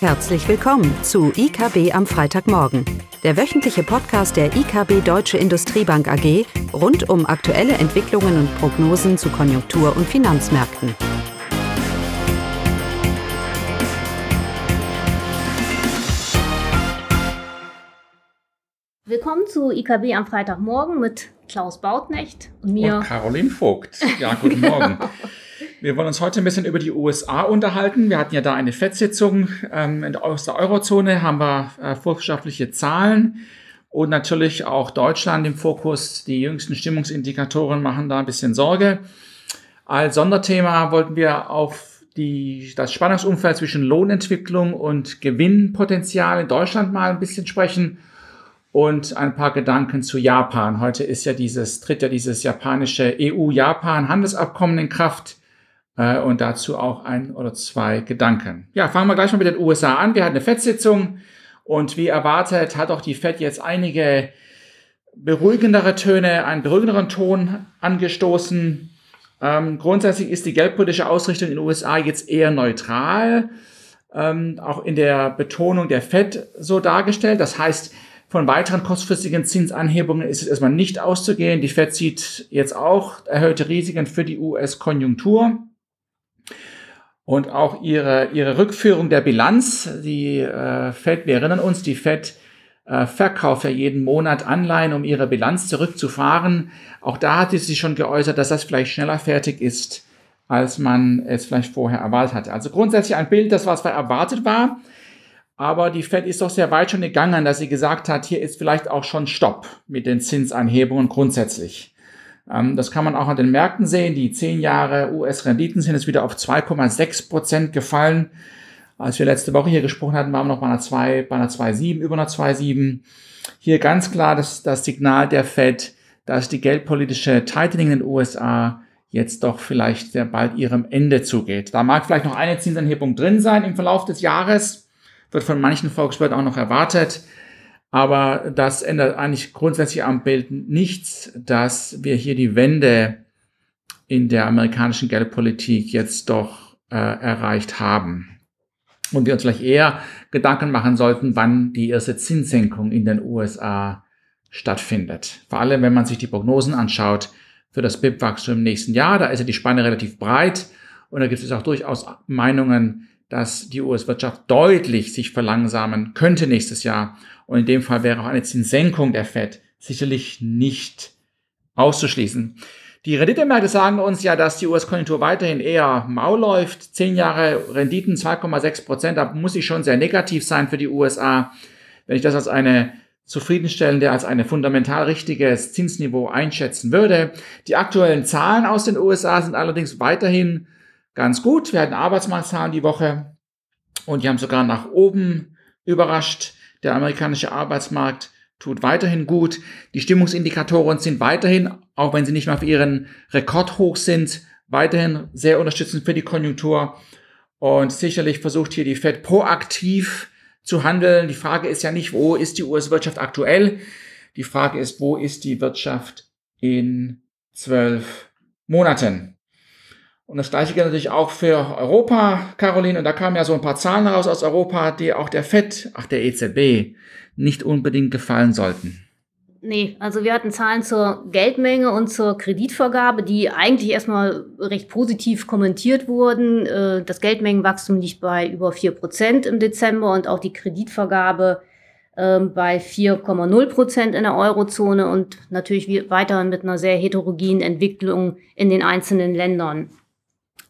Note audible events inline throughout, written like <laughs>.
Herzlich willkommen zu IKB am Freitagmorgen, der wöchentliche Podcast der IKB Deutsche Industriebank AG rund um aktuelle Entwicklungen und Prognosen zu Konjunktur- und Finanzmärkten. Willkommen zu IKB am Freitagmorgen mit Klaus Bautnecht und mir. Und Caroline Vogt. Ja, guten Morgen. <laughs> Wir wollen uns heute ein bisschen über die USA unterhalten. Wir hatten ja da eine FED-Sitzung ähm, aus der Eurozone, haben wir äh, volkswirtschaftliche Zahlen und natürlich auch Deutschland im Fokus. Die jüngsten Stimmungsindikatoren machen da ein bisschen Sorge. Als Sonderthema wollten wir auf die, das Spannungsumfeld zwischen Lohnentwicklung und Gewinnpotenzial in Deutschland mal ein bisschen sprechen und ein paar Gedanken zu Japan. Heute ist ja dieses, tritt ja dieses japanische EU-Japan-Handelsabkommen in Kraft äh, und dazu auch ein oder zwei Gedanken. Ja, fangen wir gleich mal mit den USA an. Wir hatten eine FED-Sitzung und wie erwartet hat auch die FED jetzt einige beruhigendere Töne, einen beruhigenderen Ton angestoßen. Ähm, grundsätzlich ist die geldpolitische Ausrichtung in den USA jetzt eher neutral, ähm, auch in der Betonung der FED so dargestellt. Das heißt, von weiteren kurzfristigen Zinsanhebungen ist es erstmal nicht auszugehen. Die FED sieht jetzt auch erhöhte Risiken für die US-Konjunktur. Und auch ihre, ihre Rückführung der Bilanz, die äh, Fed, wir erinnern uns, die Fed äh, verkauft ja jeden Monat Anleihen, um ihre Bilanz zurückzufahren. Auch da hat sie sich schon geäußert, dass das vielleicht schneller fertig ist, als man es vielleicht vorher erwartet hatte. Also grundsätzlich ein Bild, das was erwartet war. Aber die Fed ist doch sehr weit schon gegangen, dass sie gesagt hat, hier ist vielleicht auch schon Stopp mit den Zinsanhebungen grundsätzlich. Ähm, das kann man auch an den Märkten sehen. Die 10 Jahre US-Renditen sind jetzt wieder auf 2,6 Prozent gefallen. Als wir letzte Woche hier gesprochen hatten, waren wir noch bei einer 2, bei einer 2,7, über einer 2,7. Hier ganz klar das, das Signal der Fed, dass die geldpolitische Tightening in den USA jetzt doch vielleicht sehr bald ihrem Ende zugeht. Da mag vielleicht noch eine Zinsanhebung drin sein im Verlauf des Jahres, wird von manchen Volkswirten auch noch erwartet. Aber das ändert eigentlich grundsätzlich am Bild nichts, dass wir hier die Wende in der amerikanischen Geldpolitik jetzt doch äh, erreicht haben. Und wir uns vielleicht eher Gedanken machen sollten, wann die erste Zinssenkung in den USA stattfindet. Vor allem, wenn man sich die Prognosen anschaut für das BIP-Wachstum im nächsten Jahr, da ist ja die Spanne relativ breit und da gibt es auch durchaus Meinungen, dass die US-Wirtschaft deutlich sich verlangsamen könnte nächstes Jahr. Und in dem Fall wäre auch eine Zinssenkung der Fed sicherlich nicht auszuschließen. Die Renditemärkte sagen uns ja, dass die US-Konjunktur weiterhin eher mau läuft. Zehn Jahre Renditen 2,6 Prozent, da muss ich schon sehr negativ sein für die USA. Wenn ich das als eine zufriedenstellende, als eine fundamental richtiges Zinsniveau einschätzen würde. Die aktuellen Zahlen aus den USA sind allerdings weiterhin ganz gut. Wir hatten Arbeitsmarktzahlen die Woche und die haben sogar nach oben überrascht. Der amerikanische Arbeitsmarkt tut weiterhin gut. Die Stimmungsindikatoren sind weiterhin, auch wenn sie nicht mehr auf ihren Rekordhoch sind, weiterhin sehr unterstützend für die Konjunktur. Und sicherlich versucht hier die Fed proaktiv zu handeln. Die Frage ist ja nicht, wo ist die US-Wirtschaft aktuell? Die Frage ist, wo ist die Wirtschaft in zwölf Monaten? Und das gleiche gilt natürlich auch für Europa, Caroline. Und da kamen ja so ein paar Zahlen raus aus Europa, die auch der FED, ach der EZB, nicht unbedingt gefallen sollten. Nee, also wir hatten Zahlen zur Geldmenge und zur Kreditvergabe, die eigentlich erstmal recht positiv kommentiert wurden. Äh, das Geldmengenwachstum liegt bei über vier Prozent im Dezember und auch die Kreditvergabe ähm, bei 4,0 Prozent in der Eurozone und natürlich weiterhin mit einer sehr heterogenen Entwicklung in den einzelnen Ländern.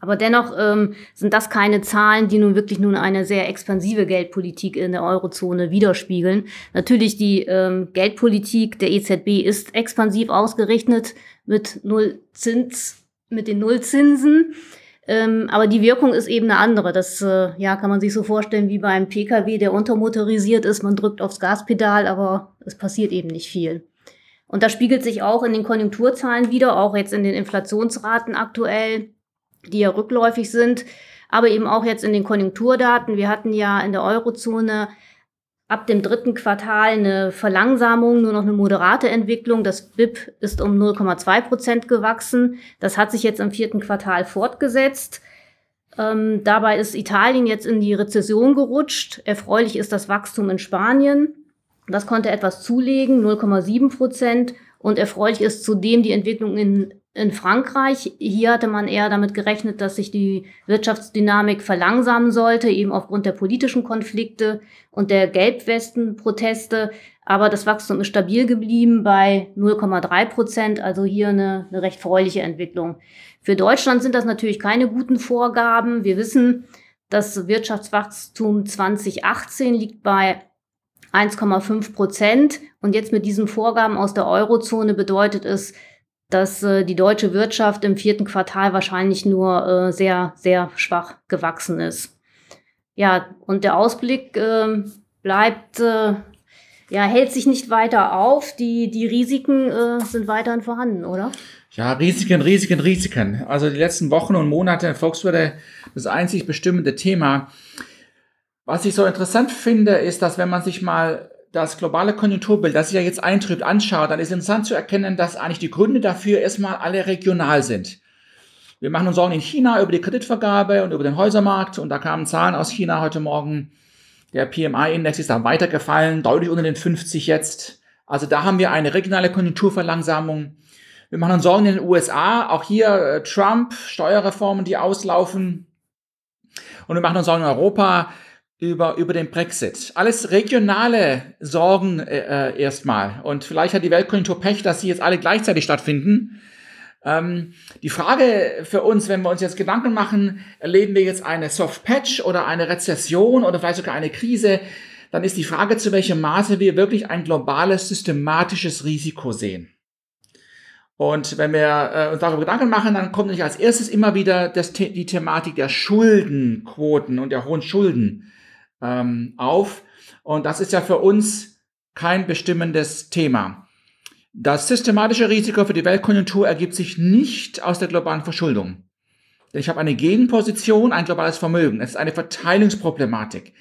Aber dennoch ähm, sind das keine Zahlen, die nun wirklich nun eine sehr expansive Geldpolitik in der Eurozone widerspiegeln. Natürlich die ähm, Geldpolitik der EZB ist expansiv ausgerichtet mit Null Zins, mit den Nullzinsen. Ähm, aber die Wirkung ist eben eine andere. Das äh, ja, kann man sich so vorstellen wie beim Pkw, der untermotorisiert ist. Man drückt aufs Gaspedal, aber es passiert eben nicht viel. Und das spiegelt sich auch in den Konjunkturzahlen wieder, auch jetzt in den Inflationsraten aktuell die ja rückläufig sind, aber eben auch jetzt in den Konjunkturdaten. Wir hatten ja in der Eurozone ab dem dritten Quartal eine Verlangsamung, nur noch eine moderate Entwicklung. Das BIP ist um 0,2 Prozent gewachsen. Das hat sich jetzt im vierten Quartal fortgesetzt. Ähm, dabei ist Italien jetzt in die Rezession gerutscht. Erfreulich ist das Wachstum in Spanien. Das konnte etwas zulegen, 0,7 Prozent. Und erfreulich ist zudem die Entwicklung in, in Frankreich. Hier hatte man eher damit gerechnet, dass sich die Wirtschaftsdynamik verlangsamen sollte, eben aufgrund der politischen Konflikte und der Gelbwesten-Proteste. Aber das Wachstum ist stabil geblieben bei 0,3 Prozent, also hier eine, eine recht freuliche Entwicklung. Für Deutschland sind das natürlich keine guten Vorgaben. Wir wissen, das Wirtschaftswachstum 2018 liegt bei 1,5 Prozent. Und jetzt mit diesen Vorgaben aus der Eurozone bedeutet es, dass äh, die deutsche Wirtschaft im vierten Quartal wahrscheinlich nur äh, sehr, sehr schwach gewachsen ist. Ja, und der Ausblick äh, bleibt, ja, hält sich nicht weiter auf. Die, die Risiken äh, sind weiterhin vorhanden, oder? Ja, Risiken, Risiken, Risiken. Also die letzten Wochen und Monate in Volkswirte das einzig bestimmende Thema. Was ich so interessant finde, ist, dass wenn man sich mal das globale Konjunkturbild, das sich ja jetzt eintrübt, anschaut, dann ist interessant zu erkennen, dass eigentlich die Gründe dafür erstmal alle regional sind. Wir machen uns Sorgen in China über die Kreditvergabe und über den Häusermarkt und da kamen Zahlen aus China heute Morgen. Der PMI-Index ist da weitergefallen, deutlich unter den 50 jetzt. Also da haben wir eine regionale Konjunkturverlangsamung. Wir machen uns Sorgen in den USA, auch hier äh, Trump, Steuerreformen, die auslaufen. Und wir machen uns Sorgen in Europa, über, über den Brexit. Alles regionale Sorgen äh, äh, erstmal. Und vielleicht hat die Weltkonjunktur Pech, dass sie jetzt alle gleichzeitig stattfinden. Ähm, die Frage für uns, wenn wir uns jetzt Gedanken machen, erleben wir jetzt eine Soft Patch oder eine Rezession oder vielleicht sogar eine Krise, dann ist die Frage, zu welchem Maße wir wirklich ein globales, systematisches Risiko sehen. Und wenn wir äh, uns darüber Gedanken machen, dann kommt nicht als erstes immer wieder das, die Thematik der Schuldenquoten und der hohen Schulden ähm, auf. Und das ist ja für uns kein bestimmendes Thema. Das systematische Risiko für die Weltkonjunktur ergibt sich nicht aus der globalen Verschuldung. Denn ich habe eine Gegenposition, ein globales Vermögen. Es ist eine Verteilungsproblematik.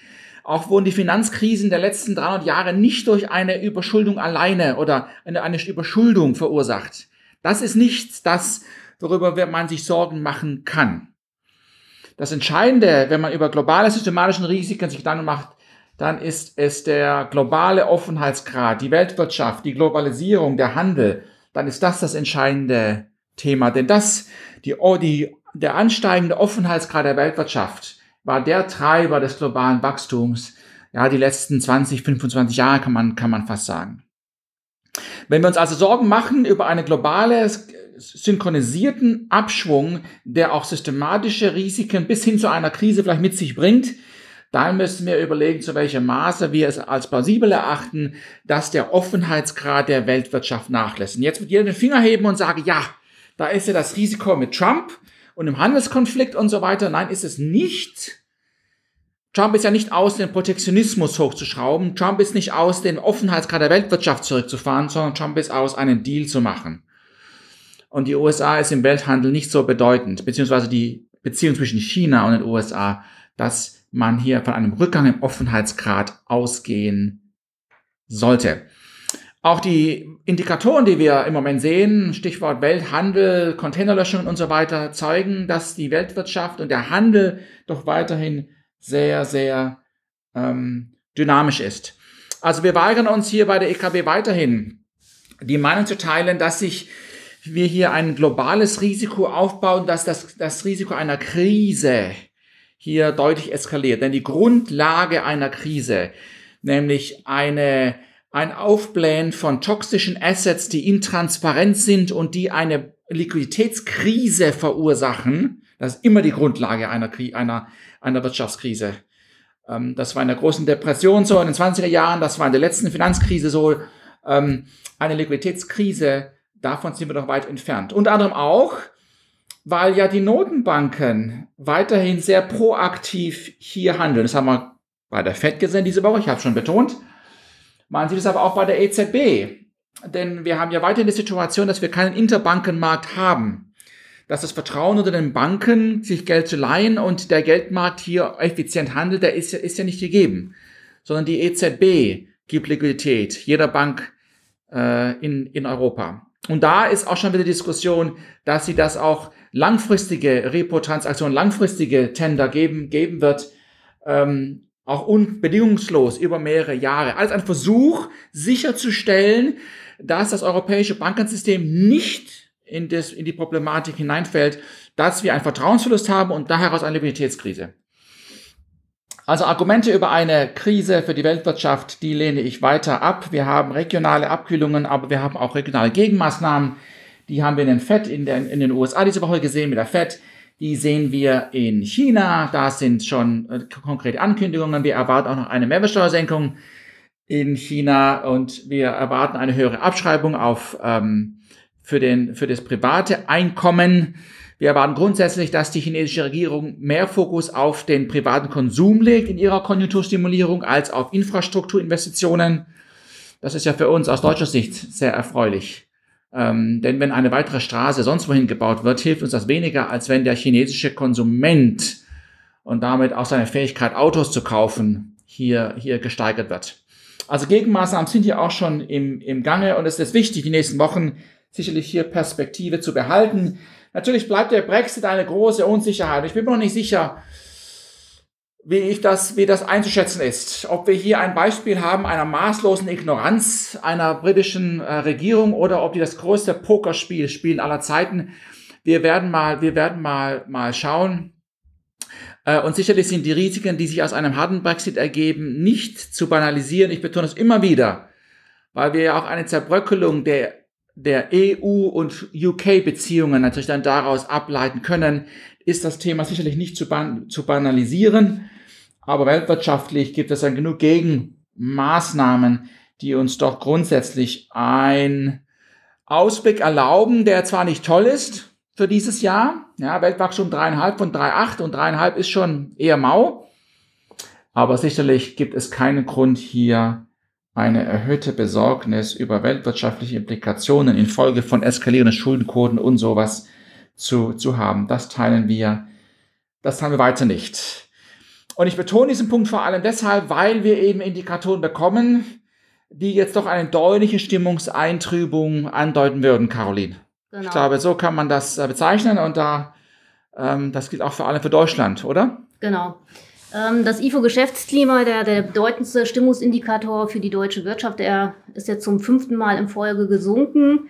Auch wurden die Finanzkrisen der letzten 300 Jahre nicht durch eine Überschuldung alleine oder eine, eine Überschuldung verursacht. Das ist nichts, das, worüber man sich Sorgen machen kann. Das Entscheidende, wenn man über globale systematischen Risiken sich Gedanken macht, dann ist es der globale Offenheitsgrad, die Weltwirtschaft, die Globalisierung, der Handel. Dann ist das das entscheidende Thema. Denn das, die, die, der ansteigende Offenheitsgrad der Weltwirtschaft war der Treiber des globalen Wachstums. Ja, die letzten 20, 25 Jahre kann man, kann man fast sagen. Wenn wir uns also Sorgen machen über eine globale synchronisierten Abschwung, der auch systematische Risiken bis hin zu einer Krise vielleicht mit sich bringt, dann müssen wir überlegen, zu welchem Maße wir es als plausibel erachten, dass der Offenheitsgrad der Weltwirtschaft nachlässt. Und jetzt wird jeder den Finger heben und sagen, ja, da ist ja das Risiko mit Trump und im Handelskonflikt und so weiter. Nein, ist es nicht. Trump ist ja nicht aus, den Protektionismus hochzuschrauben. Trump ist nicht aus, den Offenheitsgrad der Weltwirtschaft zurückzufahren, sondern Trump ist aus, einen Deal zu machen. Und die USA ist im Welthandel nicht so bedeutend, beziehungsweise die Beziehung zwischen China und den USA, dass man hier von einem Rückgang im Offenheitsgrad ausgehen sollte. Auch die Indikatoren, die wir im Moment sehen, Stichwort Welthandel, Containerlöschungen und so weiter, zeigen, dass die Weltwirtschaft und der Handel doch weiterhin sehr, sehr ähm, dynamisch ist. Also wir weigern uns hier bei der EKB weiterhin die Meinung zu teilen, dass sich wir hier ein globales Risiko aufbauen, dass das, das Risiko einer Krise hier deutlich eskaliert. Denn die Grundlage einer Krise, nämlich eine, ein Aufblähen von toxischen Assets, die intransparent sind und die eine Liquiditätskrise verursachen, das ist immer die Grundlage einer, einer, einer Wirtschaftskrise. Ähm, das war in der großen Depression so in den 20er Jahren, das war in der letzten Finanzkrise so. Ähm, eine Liquiditätskrise Davon sind wir noch weit entfernt. Unter anderem auch, weil ja die Notenbanken weiterhin sehr proaktiv hier handeln. Das haben wir bei der FED gesehen diese Woche, ich habe schon betont. Man sieht es aber auch bei der EZB. Denn wir haben ja weiterhin die Situation, dass wir keinen Interbankenmarkt haben. Dass das Vertrauen unter den Banken, sich Geld zu leihen und der Geldmarkt hier effizient handelt, der ist, ist ja nicht gegeben. Sondern die EZB gibt Liquidität jeder Bank äh, in, in Europa. Und da ist auch schon wieder Diskussion, dass sie das auch langfristige Repo-Transaktionen, langfristige Tender geben, geben wird, ähm, auch unbedingungslos über mehrere Jahre. Alles ein Versuch, sicherzustellen, dass das europäische Bankensystem nicht in, das, in die Problematik hineinfällt, dass wir einen Vertrauensverlust haben und daher aus eine Liquiditätskrise. Also Argumente über eine Krise für die Weltwirtschaft, die lehne ich weiter ab. Wir haben regionale Abkühlungen, aber wir haben auch regionale Gegenmaßnahmen. Die haben wir in den FED in den, in den USA diese Woche gesehen mit der FED. Die sehen wir in China. Da sind schon äh, konkrete Ankündigungen. Wir erwarten auch noch eine Mehrwertsteuersenkung in China und wir erwarten eine höhere Abschreibung auf ähm, für, den, für das private Einkommen. Wir erwarten grundsätzlich, dass die chinesische Regierung mehr Fokus auf den privaten Konsum legt in ihrer Konjunkturstimulierung als auf Infrastrukturinvestitionen. Das ist ja für uns aus deutscher Sicht sehr erfreulich. Ähm, denn wenn eine weitere Straße sonst wohin gebaut wird, hilft uns das weniger, als wenn der chinesische Konsument und damit auch seine Fähigkeit, Autos zu kaufen, hier, hier gesteigert wird. Also Gegenmaßnahmen sind hier auch schon im, im Gange und es ist wichtig, die nächsten Wochen sicherlich hier Perspektive zu behalten. Natürlich bleibt der Brexit eine große Unsicherheit. Ich bin mir noch nicht sicher, wie ich das, wie das einzuschätzen ist. Ob wir hier ein Beispiel haben einer maßlosen Ignoranz einer britischen äh, Regierung oder ob die das größte Pokerspiel spielen aller Zeiten. Wir werden mal, wir werden mal, mal schauen. Äh, und sicherlich sind die Risiken, die sich aus einem harten Brexit ergeben, nicht zu banalisieren. Ich betone es immer wieder, weil wir ja auch eine Zerbröckelung der der EU und UK Beziehungen natürlich dann daraus ableiten können, ist das Thema sicherlich nicht zu, ban zu banalisieren. Aber weltwirtschaftlich gibt es dann genug Gegenmaßnahmen, die uns doch grundsätzlich ein Ausblick erlauben, der zwar nicht toll ist für dieses Jahr, ja, Weltwachstum dreieinhalb von 3,8 und dreieinhalb ist schon eher mau, aber sicherlich gibt es keinen Grund hier eine erhöhte Besorgnis über weltwirtschaftliche Implikationen infolge von eskalierenden Schuldenquoten und sowas zu, zu haben. Das teilen wir, das teilen wir weiter nicht. Und ich betone diesen Punkt vor allem deshalb, weil wir eben Indikatoren bekommen, die jetzt doch eine deutliche Stimmungseintrübung andeuten würden, Caroline. Genau. Ich glaube, so kann man das äh, bezeichnen und da, ähm, das gilt auch vor allem für Deutschland, oder? Genau. Ähm, das IFO-Geschäftsklima, der, der bedeutendste Stimmungsindikator für die deutsche Wirtschaft, der ist jetzt zum fünften Mal in Folge gesunken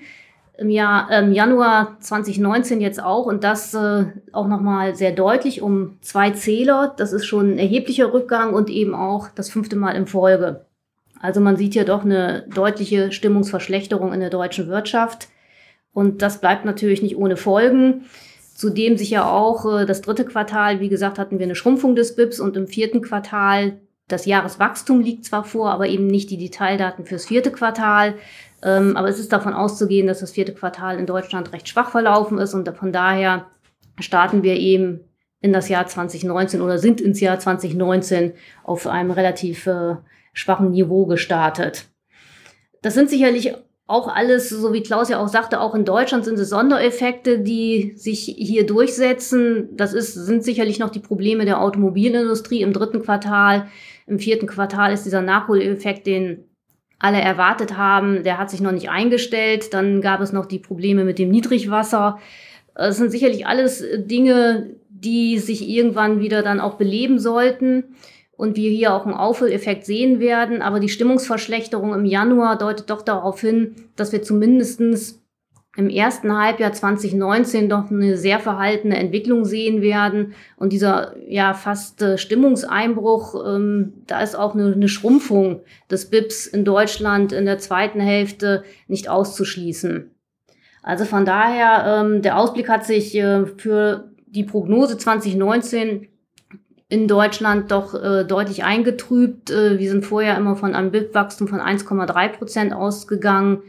im Jahr, ähm, Januar 2019 jetzt auch und das äh, auch nochmal sehr deutlich um zwei Zähler. Das ist schon ein erheblicher Rückgang und eben auch das fünfte Mal in Folge. Also man sieht hier doch eine deutliche Stimmungsverschlechterung in der deutschen Wirtschaft und das bleibt natürlich nicht ohne Folgen. Zudem sich ja auch äh, das dritte Quartal, wie gesagt, hatten wir eine Schrumpfung des BIPs und im vierten Quartal das Jahreswachstum liegt zwar vor, aber eben nicht die Detaildaten fürs vierte Quartal. Ähm, aber es ist davon auszugehen, dass das vierte Quartal in Deutschland recht schwach verlaufen ist und von daher starten wir eben in das Jahr 2019 oder sind ins Jahr 2019 auf einem relativ äh, schwachen Niveau gestartet. Das sind sicherlich auch alles, so wie Klaus ja auch sagte, auch in Deutschland sind es Sondereffekte, die sich hier durchsetzen. Das ist, sind sicherlich noch die Probleme der Automobilindustrie im dritten Quartal. Im vierten Quartal ist dieser Nachholeffekt, den alle erwartet haben, der hat sich noch nicht eingestellt. Dann gab es noch die Probleme mit dem Niedrigwasser. Es sind sicherlich alles Dinge, die sich irgendwann wieder dann auch beleben sollten und wir hier auch einen Aufholeffekt sehen werden. Aber die Stimmungsverschlechterung im Januar deutet doch darauf hin, dass wir zumindestens im ersten Halbjahr 2019 doch eine sehr verhaltene Entwicklung sehen werden. Und dieser ja fast äh, Stimmungseinbruch, ähm, da ist auch eine, eine Schrumpfung des BIPs in Deutschland in der zweiten Hälfte nicht auszuschließen. Also von daher, ähm, der Ausblick hat sich äh, für die Prognose 2019 in Deutschland doch äh, deutlich eingetrübt. Äh, wir sind vorher immer von einem BIP-Wachstum von 1,3 Prozent ausgegangen.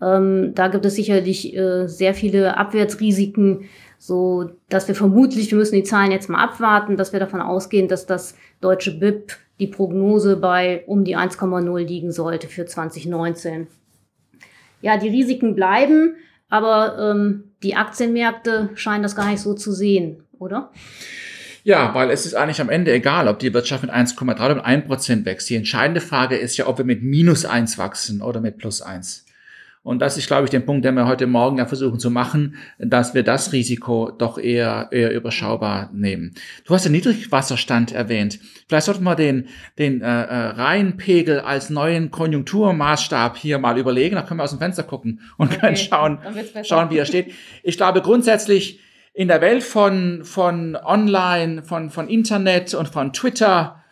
Ähm, da gibt es sicherlich äh, sehr viele Abwärtsrisiken, so dass wir vermutlich, wir müssen die Zahlen jetzt mal abwarten, dass wir davon ausgehen, dass das deutsche BIP die Prognose bei um die 1,0 liegen sollte für 2019. Ja, die Risiken bleiben, aber ähm, die Aktienmärkte scheinen das gar nicht so zu sehen, oder? Ja, weil es ist eigentlich am Ende egal, ob die Wirtschaft mit 1,3 oder mit 1 Prozent wächst. Die entscheidende Frage ist ja, ob wir mit minus 1 wachsen oder mit plus 1. Und das ist, glaube ich, der Punkt, den wir heute Morgen ja versuchen zu machen, dass wir das Risiko doch eher, eher überschaubar nehmen. Du hast den Niedrigwasserstand erwähnt. Vielleicht sollten wir den, den äh, äh, Rheinpegel als neuen Konjunkturmaßstab hier mal überlegen. Da können wir aus dem Fenster gucken und okay. <laughs> können schauen, schauen, wie er steht. Ich glaube grundsätzlich, in der Welt von, von Online, von, von Internet und von Twitter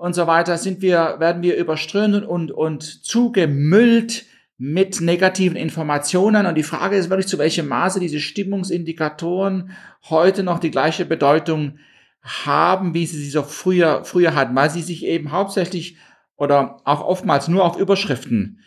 und so weiter sind wir, werden wir überströmt und, und zugemüllt mit negativen Informationen. Und die Frage ist wirklich, zu welchem Maße diese Stimmungsindikatoren heute noch die gleiche Bedeutung haben, wie sie sie so früher, früher hatten, weil sie sich eben hauptsächlich oder auch oftmals nur auf Überschriften,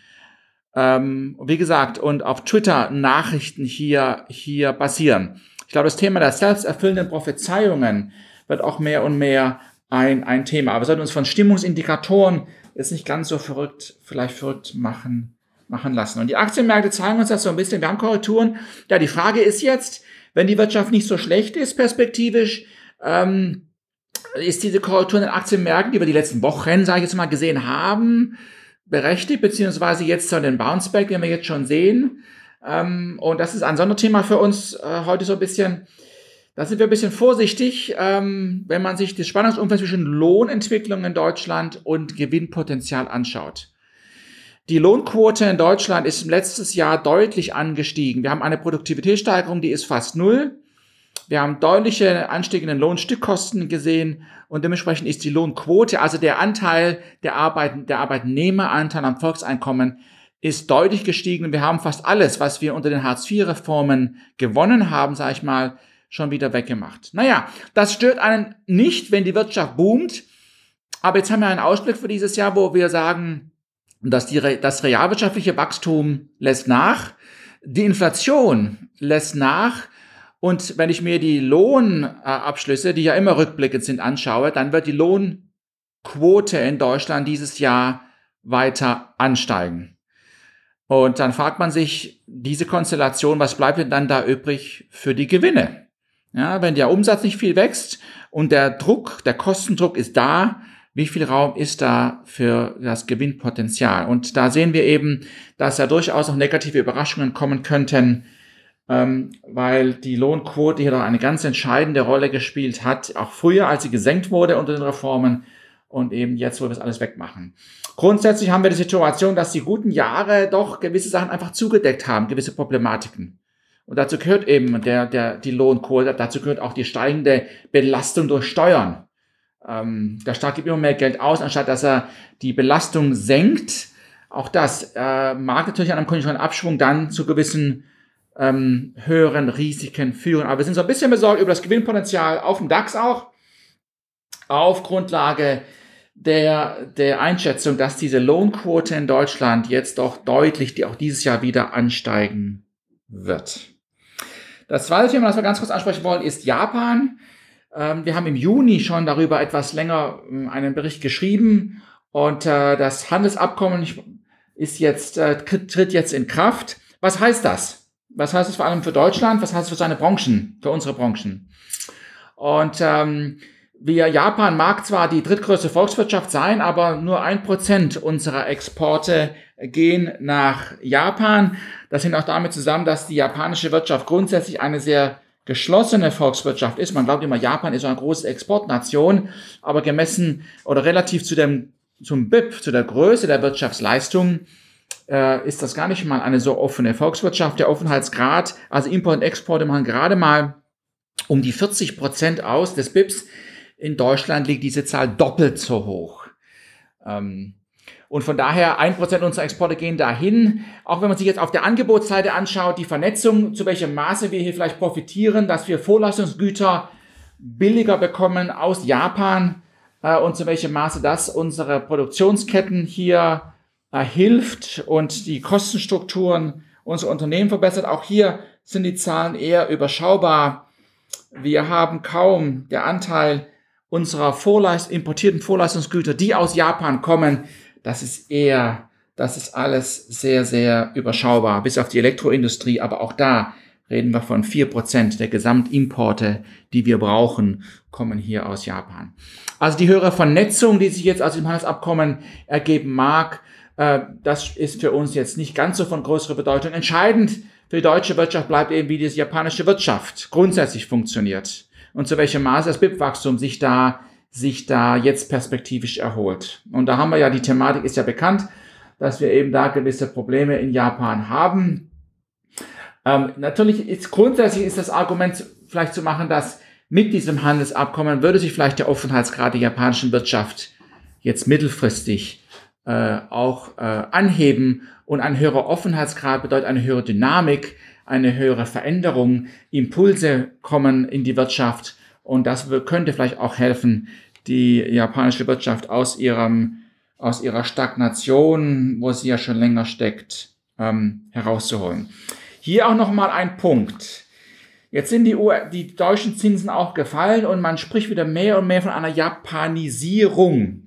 ähm, wie gesagt, und auf Twitter Nachrichten hier, hier basieren. Ich glaube, das Thema der selbsterfüllenden Prophezeiungen wird auch mehr und mehr ein, ein Thema. Aber wir sollten uns von Stimmungsindikatoren jetzt nicht ganz so verrückt, vielleicht verrückt machen machen lassen. Und die Aktienmärkte zeigen uns das so ein bisschen. Wir haben Korrekturen. Ja, die Frage ist jetzt, wenn die Wirtschaft nicht so schlecht ist, perspektivisch, ähm, ist diese Korrektur in den Aktienmärkten, die wir die letzten Wochen, sage ich jetzt mal, gesehen haben, berechtigt, beziehungsweise jetzt so den Bounceback, den wir jetzt schon sehen. Ähm, und das ist ein Sonderthema für uns äh, heute so ein bisschen. Da sind wir ein bisschen vorsichtig, ähm, wenn man sich das Spannungsumfeld zwischen Lohnentwicklung in Deutschland und Gewinnpotenzial anschaut. Die Lohnquote in Deutschland ist im letztes Jahr deutlich angestiegen. Wir haben eine Produktivitätssteigerung, die ist fast null. Wir haben deutliche Anstiege in den Lohnstückkosten gesehen und dementsprechend ist die Lohnquote, also der Anteil der, Arbeit, der Arbeitnehmeranteil am Volkseinkommen, ist deutlich gestiegen. Wir haben fast alles, was wir unter den Hartz-IV-Reformen gewonnen haben, sage ich mal, schon wieder weggemacht. Naja, das stört einen nicht, wenn die Wirtschaft boomt. Aber jetzt haben wir einen Ausblick für dieses Jahr, wo wir sagen, dass die, das realwirtschaftliche Wachstum lässt nach, die Inflation lässt nach und wenn ich mir die Lohnabschlüsse, die ja immer rückblickend sind, anschaue, dann wird die Lohnquote in Deutschland dieses Jahr weiter ansteigen. Und dann fragt man sich, diese Konstellation, was bleibt denn dann da übrig für die Gewinne? Ja, wenn der Umsatz nicht viel wächst und der Druck, der Kostendruck ist da, wie viel Raum ist da für das Gewinnpotenzial? Und da sehen wir eben, dass da durchaus auch negative Überraschungen kommen könnten, ähm, weil die Lohnquote hier doch eine ganz entscheidende Rolle gespielt hat, auch früher, als sie gesenkt wurde unter den Reformen und eben jetzt, wo wir das alles wegmachen. Grundsätzlich haben wir die Situation, dass die guten Jahre doch gewisse Sachen einfach zugedeckt haben, gewisse Problematiken. Und dazu gehört eben der, der, die Lohnquote, dazu gehört auch die steigende Belastung durch Steuern. Ähm, der Staat gibt immer mehr Geld aus, anstatt dass er die Belastung senkt. Auch das äh, mag natürlich an einem konjunkturellen Abschwung dann zu gewissen ähm, höheren Risiken führen. Aber wir sind so ein bisschen besorgt über das Gewinnpotenzial auf dem DAX auch, auf Grundlage der, der Einschätzung, dass diese Lohnquote in Deutschland jetzt doch deutlich, die auch dieses Jahr wieder ansteigen wird. Das zweite Thema, das wir ganz kurz ansprechen wollen, ist Japan. Ähm, wir haben im Juni schon darüber etwas länger ähm, einen Bericht geschrieben und äh, das Handelsabkommen ist jetzt, äh, tritt jetzt in Kraft. Was heißt das? Was heißt das vor allem für Deutschland? Was heißt es für seine Branchen, für unsere Branchen? Und ähm, wir Japan mag zwar die drittgrößte Volkswirtschaft sein, aber nur ein Prozent unserer Exporte gehen nach Japan. Das hängt auch damit zusammen, dass die japanische Wirtschaft grundsätzlich eine sehr geschlossene Volkswirtschaft ist. Man glaubt immer, Japan ist eine große Exportnation, aber gemessen oder relativ zu dem, zum BIP, zu der Größe der Wirtschaftsleistung, äh, ist das gar nicht mal eine so offene Volkswirtschaft. Der Offenheitsgrad, also Import und Exporte machen gerade mal um die 40 Prozent aus des BIPs. In Deutschland liegt diese Zahl doppelt so hoch. Ähm, und von daher, ein Prozent unserer Exporte gehen dahin. Auch wenn man sich jetzt auf der Angebotsseite anschaut, die Vernetzung, zu welchem Maße wir hier vielleicht profitieren, dass wir Vorleistungsgüter billiger bekommen aus Japan äh, und zu welchem Maße das unsere Produktionsketten hier äh, hilft und die Kostenstrukturen unserer Unternehmen verbessert. Auch hier sind die Zahlen eher überschaubar. Wir haben kaum der Anteil unserer Vorleist importierten Vorleistungsgüter, die aus Japan kommen, das ist eher, das ist alles sehr, sehr überschaubar, bis auf die Elektroindustrie, aber auch da reden wir von vier Prozent der Gesamtimporte, die wir brauchen, kommen hier aus Japan. Also die höhere Vernetzung, die sich jetzt aus dem Handelsabkommen ergeben mag, Äh, das ist für uns jetzt nicht ganz so von größerer Bedeutung. Entscheidend für die deutsche Wirtschaft bleibt eben, wie die japanische Wirtschaft grundsätzlich funktioniert und zu welchem Maße das BIP-Wachstum sich da, sich da jetzt perspektivisch erholt. Und da haben wir ja, die Thematik ist ja bekannt, dass wir eben da gewisse Probleme in Japan haben. Ähm, natürlich ist grundsätzlich ist das Argument vielleicht zu machen, dass mit diesem Handelsabkommen würde sich vielleicht der Offenheitsgrad der japanischen Wirtschaft jetzt mittelfristig äh, auch äh, anheben und ein höherer Offenheitsgrad bedeutet eine höhere Dynamik, eine höhere Veränderung, Impulse kommen in die Wirtschaft und das könnte vielleicht auch helfen, die japanische Wirtschaft aus ihrem aus ihrer Stagnation, wo sie ja schon länger steckt, ähm, herauszuholen. Hier auch noch mal ein Punkt. Jetzt sind die, die deutschen Zinsen auch gefallen und man spricht wieder mehr und mehr von einer Japanisierung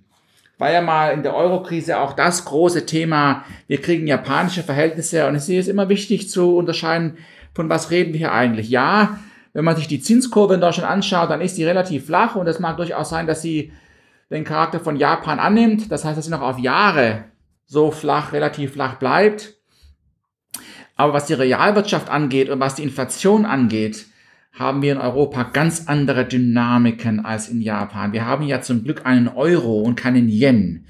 war ja mal in der Eurokrise auch das große Thema. Wir kriegen japanische Verhältnisse und es ist immer wichtig zu unterscheiden, von was reden wir hier eigentlich. Ja, wenn man sich die Zinskurve in Deutschland anschaut, dann ist die relativ flach und es mag durchaus sein, dass sie den Charakter von Japan annimmt. Das heißt, dass sie noch auf Jahre so flach, relativ flach bleibt. Aber was die Realwirtschaft angeht und was die Inflation angeht, haben wir in Europa ganz andere Dynamiken als in Japan. Wir haben ja zum Glück einen Euro und keinen Yen,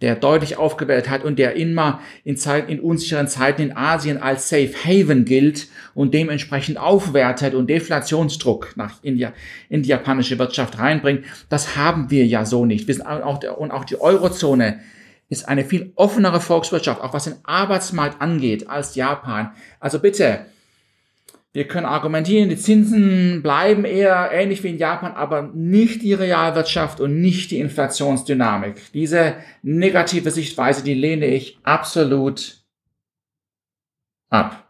der deutlich aufgewählt hat und der immer in, Zeit, in unsicheren Zeiten in Asien als Safe Haven gilt und dementsprechend aufwertet und Deflationsdruck nach India, in die japanische Wirtschaft reinbringt. Das haben wir ja so nicht. Wir sind auch, und auch die Eurozone ist eine viel offenere Volkswirtschaft, auch was den Arbeitsmarkt angeht, als Japan. Also bitte, wir können argumentieren, die Zinsen bleiben eher ähnlich wie in Japan, aber nicht die Realwirtschaft und nicht die Inflationsdynamik. Diese negative Sichtweise, die lehne ich absolut ab.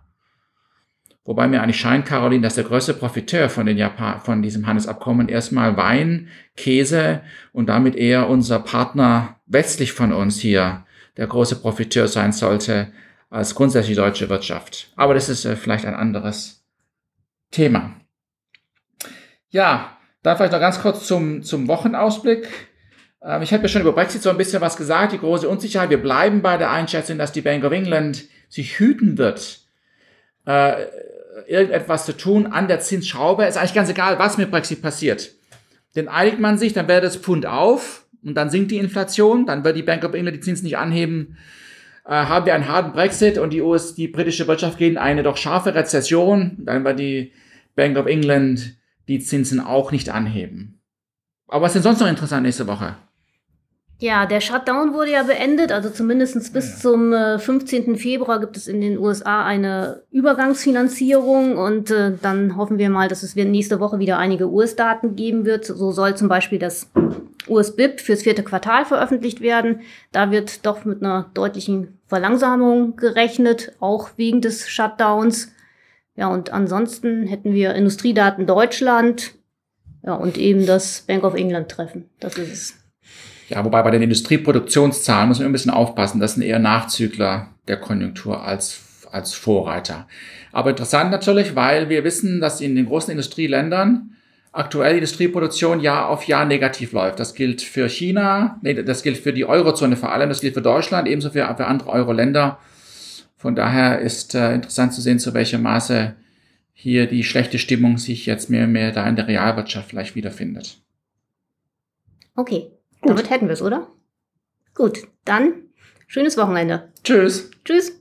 Wobei mir eigentlich scheint, Caroline, dass der größte Profiteur von, den Japan von diesem Handelsabkommen erstmal Wein, Käse und damit eher unser Partner westlich von uns hier der große Profiteur sein sollte als grundsätzlich deutsche Wirtschaft. Aber das ist äh, vielleicht ein anderes Thema. Ja, dann vielleicht noch ganz kurz zum, zum Wochenausblick. Ähm, ich habe ja schon über Brexit so ein bisschen was gesagt, die große Unsicherheit. Wir bleiben bei der Einschätzung, dass die Bank of England sich hüten wird, äh, irgendetwas zu tun an der Zinsschraube. Ist eigentlich ganz egal, was mit Brexit passiert. Denn einigt man sich, dann wäre das Pfund auf und dann sinkt die Inflation, dann wird die Bank of England die Zinsen nicht anheben haben wir einen harten Brexit und die, US, die britische Wirtschaft geht in eine doch scharfe Rezession, dann wird die Bank of England die Zinsen auch nicht anheben. Aber was ist denn sonst noch interessant nächste Woche? Ja, der Shutdown wurde ja beendet, also zumindest bis ja. zum äh, 15. Februar gibt es in den USA eine Übergangsfinanzierung und äh, dann hoffen wir mal, dass es nächste Woche wieder einige US-Daten geben wird. So soll zum Beispiel das US-BIP fürs vierte Quartal veröffentlicht werden. Da wird doch mit einer deutlichen Verlangsamung gerechnet, auch wegen des Shutdowns. Ja, und ansonsten hätten wir Industriedaten Deutschland, ja, und eben das Bank of England Treffen. Das ist es. Ja, wobei bei den Industrieproduktionszahlen muss man ein bisschen aufpassen. Das sind eher Nachzügler der Konjunktur als, als Vorreiter. Aber interessant natürlich, weil wir wissen, dass in den großen Industrieländern aktuell die Industrieproduktion Jahr auf Jahr negativ läuft. Das gilt für China, nee, das gilt für die Eurozone vor allem, das gilt für Deutschland, ebenso für, für andere Euro-Länder. Von daher ist äh, interessant zu sehen, zu welchem Maße hier die schlechte Stimmung sich jetzt mehr und mehr da in der Realwirtschaft vielleicht wiederfindet. Okay, Gut. damit hätten wir es, oder? Gut, dann schönes Wochenende. Tschüss. Tschüss.